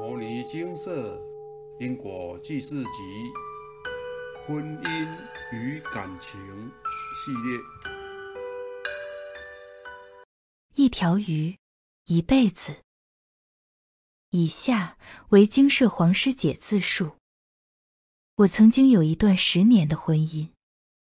摩尼精舍因果记事集婚姻与感情系列，一条鱼，一辈子。以下为精舍黄师姐自述：我曾经有一段十年的婚姻，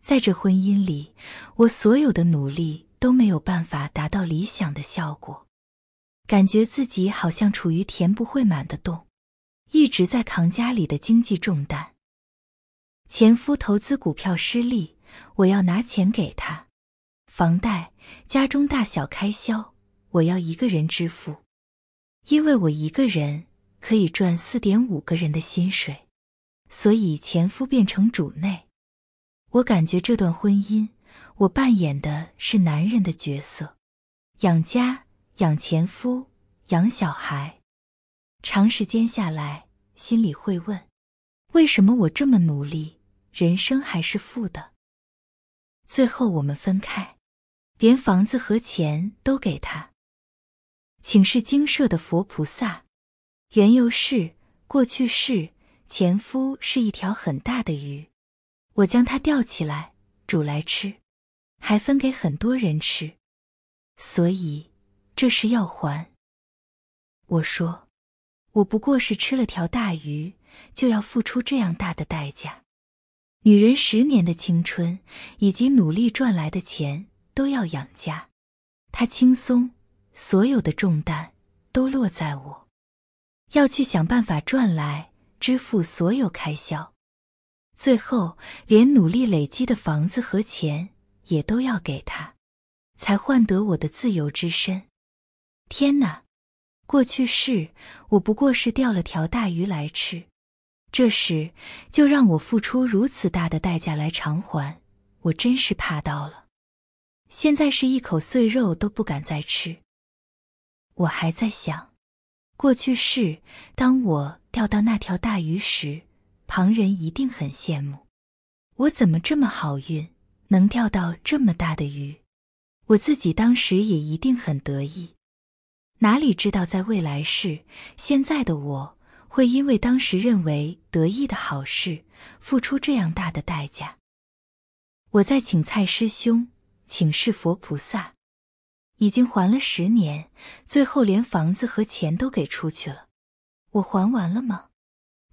在这婚姻里，我所有的努力都没有办法达到理想的效果，感觉自己好像处于填不会满的洞，一直在扛家里的经济重担。前夫投资股票失利，我要拿钱给他，房贷、家中大小开销，我要一个人支付。因为我一个人可以赚四点五个人的薪水，所以前夫变成主内。我感觉这段婚姻，我扮演的是男人的角色，养家、养前夫、养小孩。长时间下来，心里会问：为什么我这么努力，人生还是负的？最后我们分开，连房子和钱都给他。请示精舍的佛菩萨，缘由是过去世前夫是一条很大的鱼，我将它钓起来煮来吃，还分给很多人吃，所以这是要还。我说，我不过是吃了条大鱼，就要付出这样大的代价。女人十年的青春以及努力赚来的钱都要养家，她轻松。所有的重担都落在我，要去想办法赚来支付所有开销，最后连努力累积的房子和钱也都要给她，才换得我的自由之身。天哪！过去是我不过是钓了条大鱼来吃，这时就让我付出如此大的代价来偿还，我真是怕到了。现在是一口碎肉都不敢再吃。我还在想，过去是当我钓到那条大鱼时，旁人一定很羡慕。我怎么这么好运，能钓到这么大的鱼？我自己当时也一定很得意。哪里知道，在未来世，现在的我会因为当时认为得意的好事，付出这样大的代价。我在请蔡师兄，请示佛菩萨。已经还了十年，最后连房子和钱都给出去了。我还完了吗？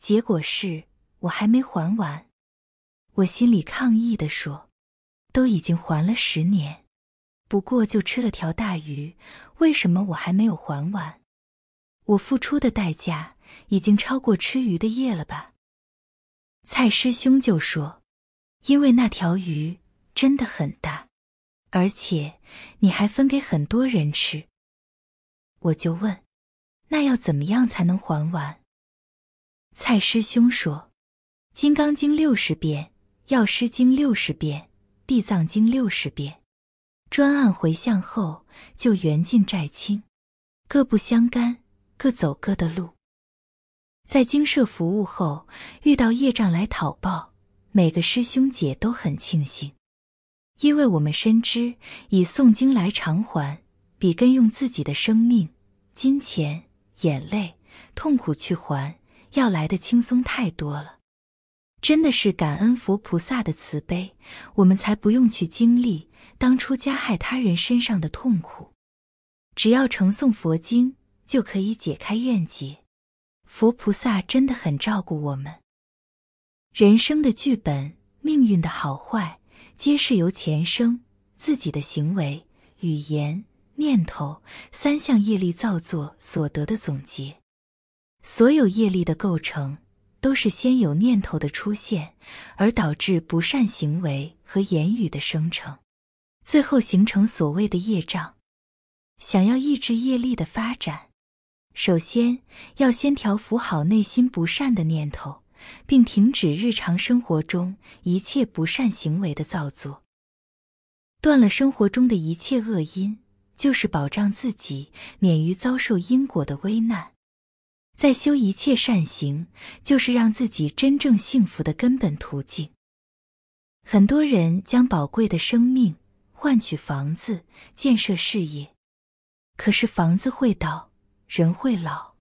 结果是我还没还完。我心里抗议的说：“都已经还了十年，不过就吃了条大鱼，为什么我还没有还完？我付出的代价已经超过吃鱼的夜了吧？”蔡师兄就说：“因为那条鱼真的很大。”而且你还分给很多人吃，我就问，那要怎么样才能还完？蔡师兄说，《金刚经》六十遍，《药师经》六十遍，《地藏经》六十遍，专案回向后就缘尽债清，各不相干，各走各的路。在精舍服务后，遇到业障来讨报，每个师兄姐都很庆幸。因为我们深知，以诵经来偿还，比跟用自己的生命、金钱、眼泪、痛苦去还，要来的轻松太多了。真的是感恩佛菩萨的慈悲，我们才不用去经历当初加害他人身上的痛苦。只要承诵佛经，就可以解开怨结。佛菩萨真的很照顾我们。人生的剧本，命运的好坏。皆是由前生自己的行为、语言、念头三项业力造作所得的总结。所有业力的构成，都是先有念头的出现，而导致不善行为和言语的生成，最后形成所谓的业障。想要抑制业力的发展，首先要先调伏好内心不善的念头。并停止日常生活中一切不善行为的造作，断了生活中的一切恶因，就是保障自己免于遭受因果的危难。在修一切善行，就是让自己真正幸福的根本途径。很多人将宝贵的生命换取房子、建设事业，可是房子会倒，人会老。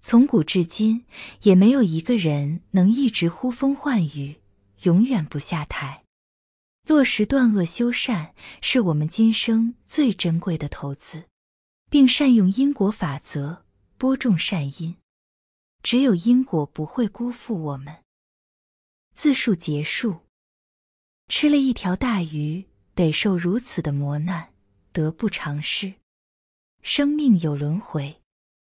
从古至今，也没有一个人能一直呼风唤雨，永远不下台。落实断恶修善，是我们今生最珍贵的投资，并善用因果法则，播种善因。只有因果不会辜负我们。自述结束。吃了一条大鱼，得受如此的磨难，得不偿失。生命有轮回，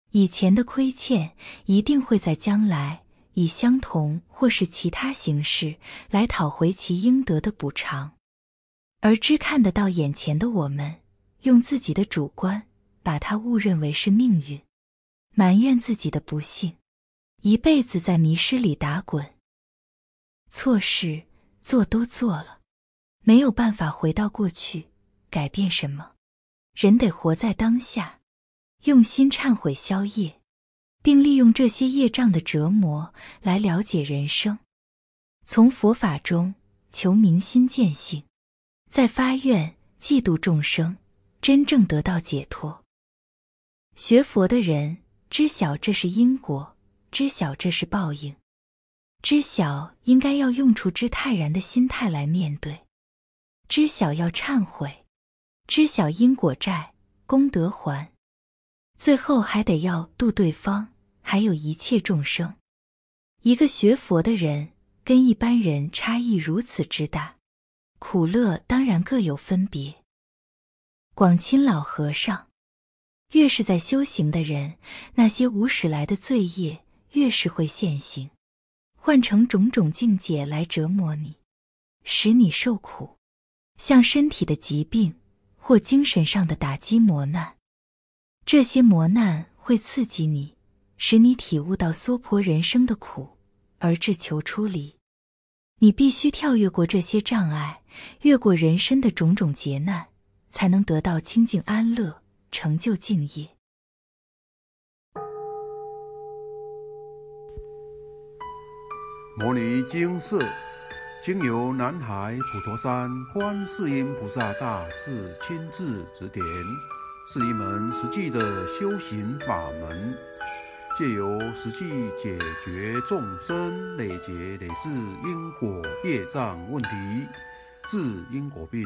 以前的亏欠一定会在将来以相同或是其他形式来讨回其应得的补偿。而只看得到眼前的我们，用自己的主观把它误认为是命运，埋怨自己的不幸，一辈子在迷失里打滚。错事。做都做了，没有办法回到过去改变什么。人得活在当下，用心忏悔消业，并利用这些业障的折磨来了解人生。从佛法中求明心见性，再发愿嫉妒众生，真正得到解脱。学佛的人知晓这是因果，知晓这是报应。知晓应该要用处之泰然的心态来面对，知晓要忏悔，知晓因果债功德还，最后还得要度对方，还有一切众生。一个学佛的人跟一般人差异如此之大，苦乐当然各有分别。广钦老和尚，越是在修行的人，那些无始来的罪业越是会现行。换成种种境界来折磨你，使你受苦，像身体的疾病或精神上的打击磨难。这些磨难会刺激你，使你体悟到娑婆人生的苦，而志求出离。你必须跳跃过这些障碍，越过人生的种种劫难，才能得到清净安乐，成就敬业。摩尼经释，经由南海普陀山观世音菩萨大士亲自指点，是一门实际的修行法门，借由实际解决众生累劫累世因果业障问题，治因果病，